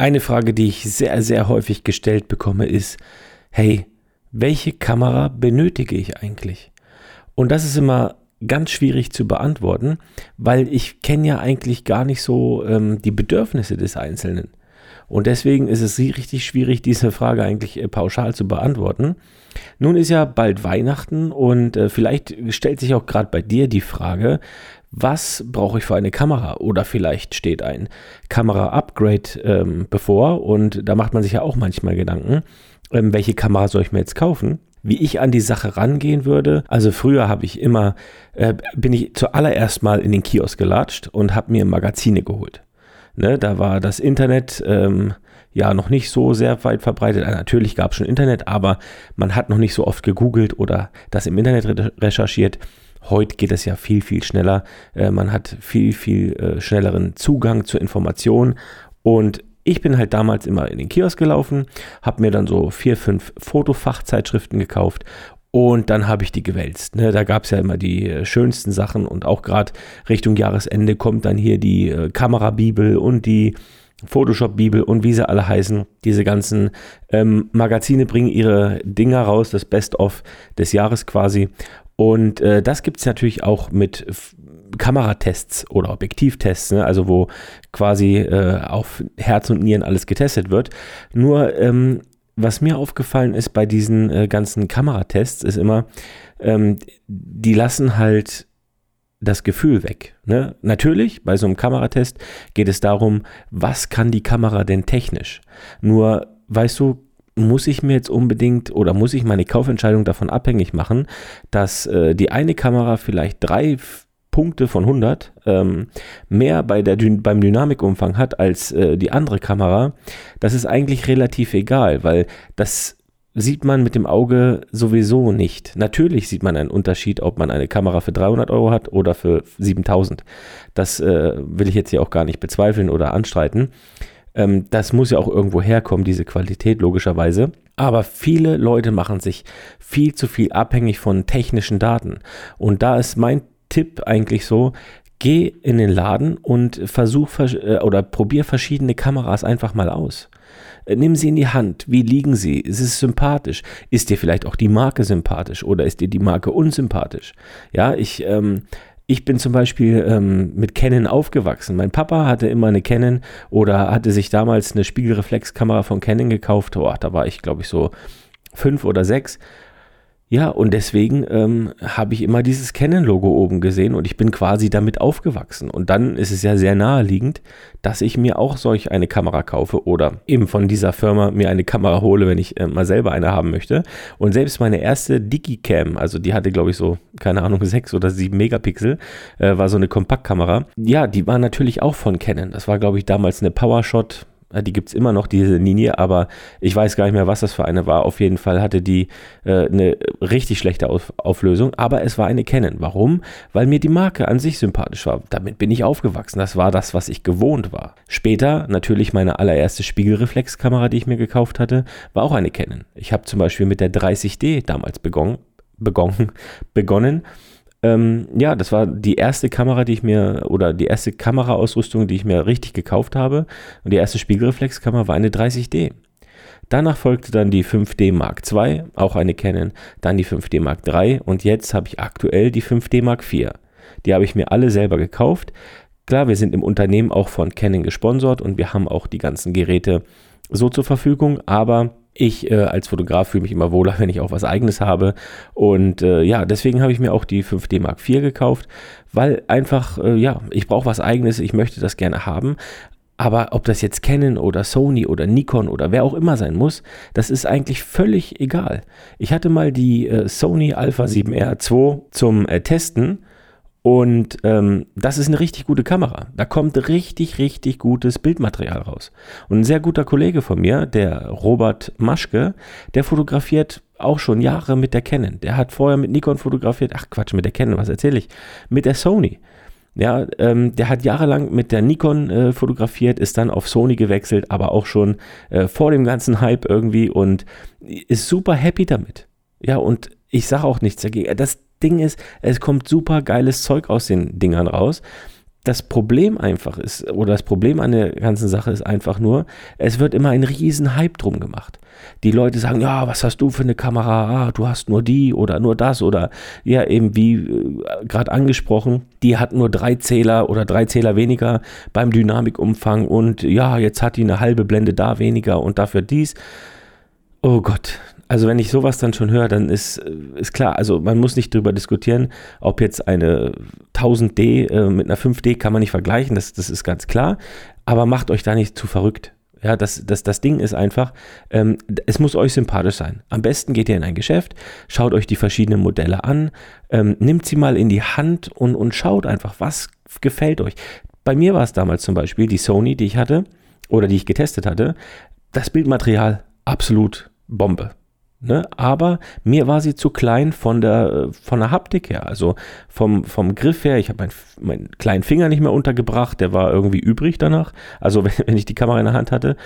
Eine Frage, die ich sehr, sehr häufig gestellt bekomme, ist, hey, welche Kamera benötige ich eigentlich? Und das ist immer ganz schwierig zu beantworten, weil ich kenne ja eigentlich gar nicht so ähm, die Bedürfnisse des Einzelnen. Und deswegen ist es richtig schwierig, diese Frage eigentlich äh, pauschal zu beantworten. Nun ist ja bald Weihnachten und äh, vielleicht stellt sich auch gerade bei dir die Frage, was brauche ich für eine Kamera? Oder vielleicht steht ein Kamera-Upgrade ähm, bevor und da macht man sich ja auch manchmal Gedanken, ähm, welche Kamera soll ich mir jetzt kaufen? Wie ich an die Sache rangehen würde. Also früher habe ich immer, äh, bin ich zuallererst mal in den Kiosk gelatscht und habe mir Magazine geholt. Ne, da war das Internet ähm, ja noch nicht so sehr weit verbreitet. Äh, natürlich gab es schon Internet, aber man hat noch nicht so oft gegoogelt oder das im Internet recherchiert. Heute geht es ja viel, viel schneller. Äh, man hat viel, viel äh, schnelleren Zugang zur Information. Und ich bin halt damals immer in den Kiosk gelaufen, habe mir dann so vier, fünf Fotofachzeitschriften gekauft und dann habe ich die gewälzt. Ne? Da gab es ja immer die äh, schönsten Sachen und auch gerade Richtung Jahresende kommt dann hier die Kamerabibel und die Photoshop-Bibel und wie sie alle heißen. Diese ganzen ähm, Magazine bringen ihre Dinger raus, das Best-of des Jahres quasi. Und äh, das gibt es natürlich auch mit Kameratests oder Objektivtests, ne? also wo quasi äh, auf Herz und Nieren alles getestet wird. Nur ähm, was mir aufgefallen ist bei diesen äh, ganzen Kameratests, ist immer, ähm, die lassen halt das Gefühl weg. Ne? Natürlich, bei so einem Kameratest geht es darum, was kann die Kamera denn technisch? Nur, weißt du, muss ich mir jetzt unbedingt oder muss ich meine Kaufentscheidung davon abhängig machen, dass äh, die eine Kamera vielleicht drei Punkte von 100 ähm, mehr bei der, beim Dynamikumfang hat als äh, die andere Kamera, das ist eigentlich relativ egal, weil das sieht man mit dem Auge sowieso nicht. Natürlich sieht man einen Unterschied, ob man eine Kamera für 300 Euro hat oder für 7000. Das äh, will ich jetzt hier auch gar nicht bezweifeln oder anstreiten. Ähm, das muss ja auch irgendwo herkommen, diese Qualität logischerweise. Aber viele Leute machen sich viel zu viel abhängig von technischen Daten. Und da ist mein Tipp eigentlich so, geh in den Laden und versuch äh, oder probier verschiedene Kameras einfach mal aus. Äh, nimm sie in die Hand. Wie liegen sie? Ist es sympathisch? Ist dir vielleicht auch die Marke sympathisch oder ist dir die Marke unsympathisch? Ja, ich, ähm, ich bin zum Beispiel ähm, mit Canon aufgewachsen. Mein Papa hatte immer eine Canon oder hatte sich damals eine Spiegelreflexkamera von Canon gekauft. Oh, da war ich, glaube ich, so fünf oder sechs. Ja, und deswegen ähm, habe ich immer dieses Canon-Logo oben gesehen und ich bin quasi damit aufgewachsen. Und dann ist es ja sehr naheliegend, dass ich mir auch solch eine Kamera kaufe oder eben von dieser Firma mir eine Kamera hole, wenn ich äh, mal selber eine haben möchte. Und selbst meine erste Digicam, also die hatte, glaube ich, so, keine Ahnung, sechs oder sieben Megapixel, äh, war so eine Kompaktkamera. Ja, die war natürlich auch von Canon. Das war, glaube ich, damals eine PowerShot die gibt es immer noch, diese Linie, aber ich weiß gar nicht mehr, was das für eine war. Auf jeden Fall hatte die äh, eine richtig schlechte Auf Auflösung, aber es war eine Canon. Warum? Weil mir die Marke an sich sympathisch war. Damit bin ich aufgewachsen. Das war das, was ich gewohnt war. Später natürlich meine allererste Spiegelreflexkamera, die ich mir gekauft hatte, war auch eine Canon. Ich habe zum Beispiel mit der 30D damals begonnen, begonnen, begonnen ähm, ja, das war die erste Kamera, die ich mir, oder die erste Kameraausrüstung, die ich mir richtig gekauft habe. Und die erste Spiegelreflexkamera war eine 30D. Danach folgte dann die 5D Mark II, auch eine Canon, dann die 5D Mark III und jetzt habe ich aktuell die 5D Mark IV. Die habe ich mir alle selber gekauft. Klar, wir sind im Unternehmen auch von Canon gesponsert und wir haben auch die ganzen Geräte so zur Verfügung, aber ich äh, als Fotograf fühle mich immer wohler, wenn ich auch was eigenes habe. Und äh, ja, deswegen habe ich mir auch die 5D Mark IV gekauft, weil einfach, äh, ja, ich brauche was eigenes, ich möchte das gerne haben. Aber ob das jetzt Canon oder Sony oder Nikon oder wer auch immer sein muss, das ist eigentlich völlig egal. Ich hatte mal die äh, Sony Alpha 7R 2 zum äh, Testen und ähm, das ist eine richtig gute Kamera. Da kommt richtig, richtig gutes Bildmaterial raus. Und ein sehr guter Kollege von mir, der Robert Maschke, der fotografiert auch schon Jahre mit der Canon. Der hat vorher mit Nikon fotografiert. Ach Quatsch, mit der Canon, was erzähle ich? Mit der Sony. Ja, ähm, der hat jahrelang mit der Nikon äh, fotografiert, ist dann auf Sony gewechselt, aber auch schon äh, vor dem ganzen Hype irgendwie und ist super happy damit. Ja, und ich sage auch nichts dagegen. Das Ding ist, es kommt super geiles Zeug aus den Dingern raus. das Problem einfach ist, oder das Problem an der ganzen Sache ist einfach nur, es wird immer ein riesen Hype drum gemacht. Die Leute sagen, ja, was hast du für eine Kamera? Ah, du hast nur die oder nur das oder ja, eben wie äh, gerade angesprochen, die hat nur drei Zähler oder drei Zähler weniger beim Dynamikumfang und ja, jetzt hat die eine halbe Blende da weniger und dafür dies. Oh Gott, also wenn ich sowas dann schon höre, dann ist, äh, ist klar, also man muss nicht darüber diskutieren, ob jetzt eine 1000D äh, mit einer 5D kann man nicht vergleichen, das, das ist ganz klar, aber macht euch da nicht zu verrückt. Ja, das, das, das Ding ist einfach, ähm, es muss euch sympathisch sein. Am besten geht ihr in ein Geschäft, schaut euch die verschiedenen Modelle an, ähm, nimmt sie mal in die Hand und, und schaut einfach, was gefällt euch. Bei mir war es damals zum Beispiel die Sony, die ich hatte oder die ich getestet hatte. Das Bildmaterial absolut Bombe. Ne? Aber mir war sie zu klein von der, von der Haptik her, also vom, vom Griff her. Ich habe meinen mein kleinen Finger nicht mehr untergebracht, der war irgendwie übrig danach. Also wenn, wenn ich die Kamera in der Hand hatte.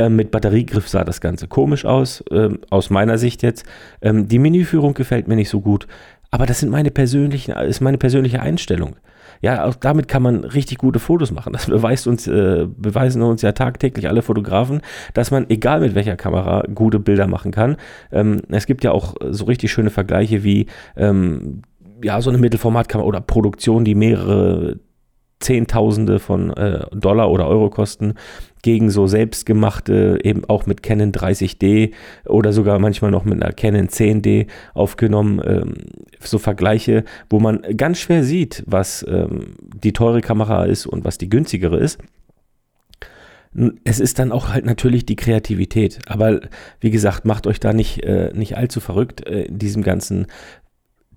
Ähm, mit Batteriegriff sah das Ganze komisch aus, ähm, aus meiner Sicht jetzt. Ähm, die Menüführung gefällt mir nicht so gut. Aber das sind meine persönlichen, ist meine persönliche Einstellung. Ja, auch damit kann man richtig gute Fotos machen. Das beweist uns, äh, beweisen uns ja tagtäglich alle Fotografen, dass man, egal mit welcher Kamera, gute Bilder machen kann. Ähm, es gibt ja auch so richtig schöne Vergleiche wie ähm, ja, so eine Mittelformatkamera oder Produktion, die mehrere Zehntausende von äh, Dollar oder Euro kosten, gegen so selbstgemachte, eben auch mit Canon 30D oder sogar manchmal noch mit einer Canon 10D aufgenommen, ähm, so Vergleiche, wo man ganz schwer sieht, was ähm, die teure Kamera ist und was die günstigere ist. Es ist dann auch halt natürlich die Kreativität. Aber wie gesagt, macht euch da nicht, äh, nicht allzu verrückt äh, in diesem ganzen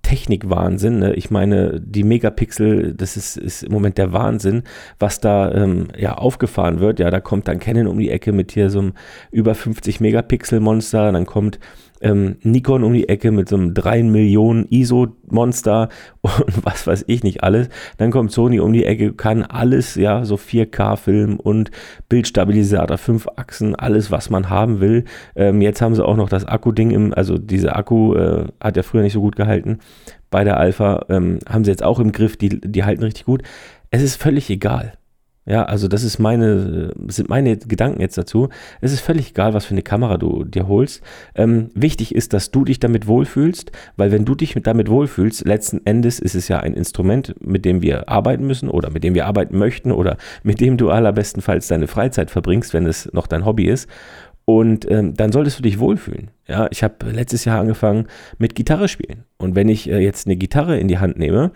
Technikwahnsinn. Ne? Ich meine, die Megapixel, das ist, ist im Moment der Wahnsinn, was da ähm, ja aufgefahren wird. Ja, da kommt dann Canon um die Ecke mit hier so einem über 50 Megapixel Monster, dann kommt ähm, Nikon um die Ecke mit so einem 3 Millionen ISO-Monster und was weiß ich nicht alles. Dann kommt Sony um die Ecke, kann alles, ja, so 4K-Film und Bildstabilisator, 5 Achsen, alles, was man haben will. Ähm, jetzt haben sie auch noch das Akku-Ding im, also diese Akku äh, hat ja früher nicht so gut gehalten. Bei der Alpha ähm, haben sie jetzt auch im Griff, die, die halten richtig gut. Es ist völlig egal. Ja, also das ist meine, sind meine Gedanken jetzt dazu. Es ist völlig egal, was für eine Kamera du dir holst. Ähm, wichtig ist, dass du dich damit wohlfühlst, weil wenn du dich damit wohlfühlst, letzten Endes ist es ja ein Instrument, mit dem wir arbeiten müssen oder mit dem wir arbeiten möchten oder mit dem du allerbestenfalls deine Freizeit verbringst, wenn es noch dein Hobby ist. Und ähm, dann solltest du dich wohlfühlen. Ja, ich habe letztes Jahr angefangen mit Gitarre spielen. Und wenn ich äh, jetzt eine Gitarre in die Hand nehme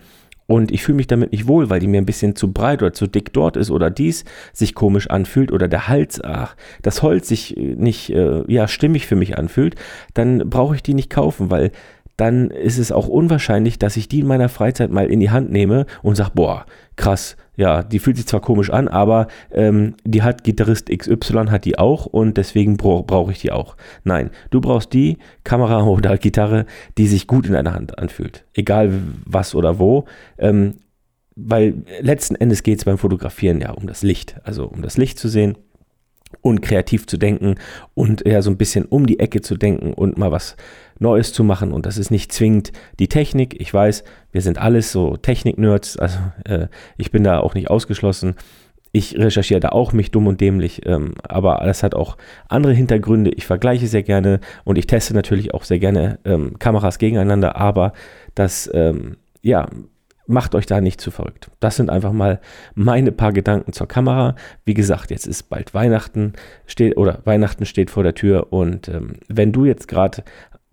und ich fühle mich damit nicht wohl, weil die mir ein bisschen zu breit oder zu dick dort ist oder dies sich komisch anfühlt oder der Hals, ach, das Holz sich äh, nicht äh, ja, stimmig für mich anfühlt, dann brauche ich die nicht kaufen, weil dann ist es auch unwahrscheinlich, dass ich die in meiner Freizeit mal in die Hand nehme und sage, boah, krass, ja, die fühlt sich zwar komisch an, aber ähm, die hat Gitarrist XY, hat die auch und deswegen bra brauche ich die auch. Nein, du brauchst die Kamera oder Gitarre, die sich gut in deiner Hand anfühlt. Egal was oder wo. Ähm, weil letzten Endes geht es beim Fotografieren ja um das Licht. Also um das Licht zu sehen und kreativ zu denken und ja so ein bisschen um die Ecke zu denken und mal was Neues zu machen. Und das ist nicht zwingend die Technik. Ich weiß, wir sind alles so Technik-Nerds, also äh, ich bin da auch nicht ausgeschlossen. Ich recherchiere da auch mich dumm und dämlich, ähm, aber das hat auch andere Hintergründe. Ich vergleiche sehr gerne und ich teste natürlich auch sehr gerne ähm, Kameras gegeneinander, aber das, ähm, ja, macht euch da nicht zu verrückt. Das sind einfach mal meine paar Gedanken zur Kamera. Wie gesagt, jetzt ist bald Weihnachten steht oder Weihnachten steht vor der Tür und ähm, wenn du jetzt gerade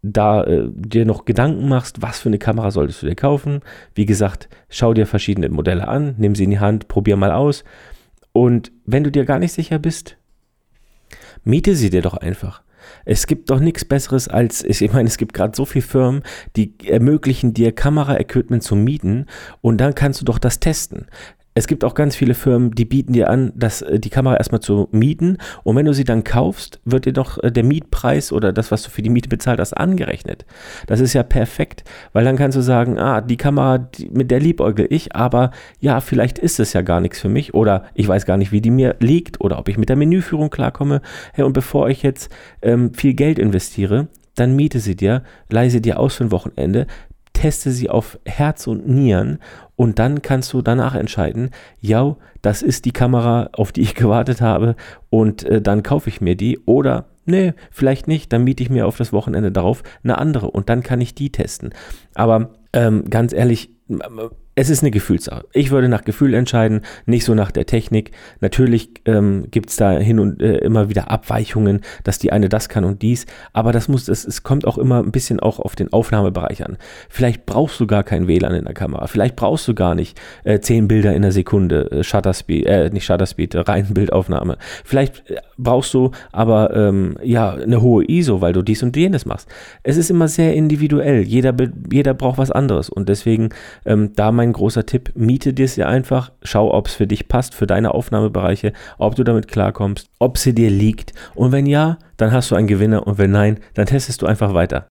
da äh, dir noch Gedanken machst, was für eine Kamera solltest du dir kaufen, wie gesagt, schau dir verschiedene Modelle an, nimm sie in die Hand, probier mal aus und wenn du dir gar nicht sicher bist, miete sie dir doch einfach. Es gibt doch nichts Besseres als, ich meine, es gibt gerade so viele Firmen, die ermöglichen dir Kamera-Equipment zu mieten und dann kannst du doch das testen es gibt auch ganz viele Firmen, die bieten dir an, dass äh, die Kamera erstmal zu mieten und wenn du sie dann kaufst, wird dir doch äh, der Mietpreis oder das, was du für die Miete bezahlt hast, angerechnet. Das ist ja perfekt, weil dann kannst du sagen, ah, die Kamera, die, mit der liebäugel ich, aber ja, vielleicht ist es ja gar nichts für mich oder ich weiß gar nicht, wie die mir liegt oder ob ich mit der Menüführung klarkomme. Hey, und bevor ich jetzt ähm, viel Geld investiere, dann miete sie dir, leih sie dir aus für ein Wochenende, teste sie auf Herz und Nieren und dann kannst du danach entscheiden, ja, das ist die Kamera, auf die ich gewartet habe und äh, dann kaufe ich mir die oder nee, vielleicht nicht, dann miete ich mir auf das Wochenende darauf eine andere und dann kann ich die testen. Aber ähm, ganz ehrlich, es ist eine Gefühlssache. Ich würde nach Gefühl entscheiden, nicht so nach der Technik. Natürlich ähm, gibt es da hin und äh, immer wieder Abweichungen, dass die eine das kann und dies, aber das muss, es, es kommt auch immer ein bisschen auch auf den Aufnahmebereich an. Vielleicht brauchst du gar kein WLAN in der Kamera, vielleicht brauchst du gar nicht äh, zehn Bilder in der Sekunde, äh, Shutterspeed, äh, nicht Shutterspeed, rein Bildaufnahme. Vielleicht äh, brauchst du aber ähm, ja eine hohe ISO, weil du dies und jenes machst. Es ist immer sehr individuell. Jeder, jeder braucht was anderes und deswegen ähm, da mein mein großer Tipp, miete dir sie einfach, schau, ob es für dich passt, für deine Aufnahmebereiche, ob du damit klarkommst, ob sie dir liegt. Und wenn ja, dann hast du einen Gewinner und wenn nein, dann testest du einfach weiter.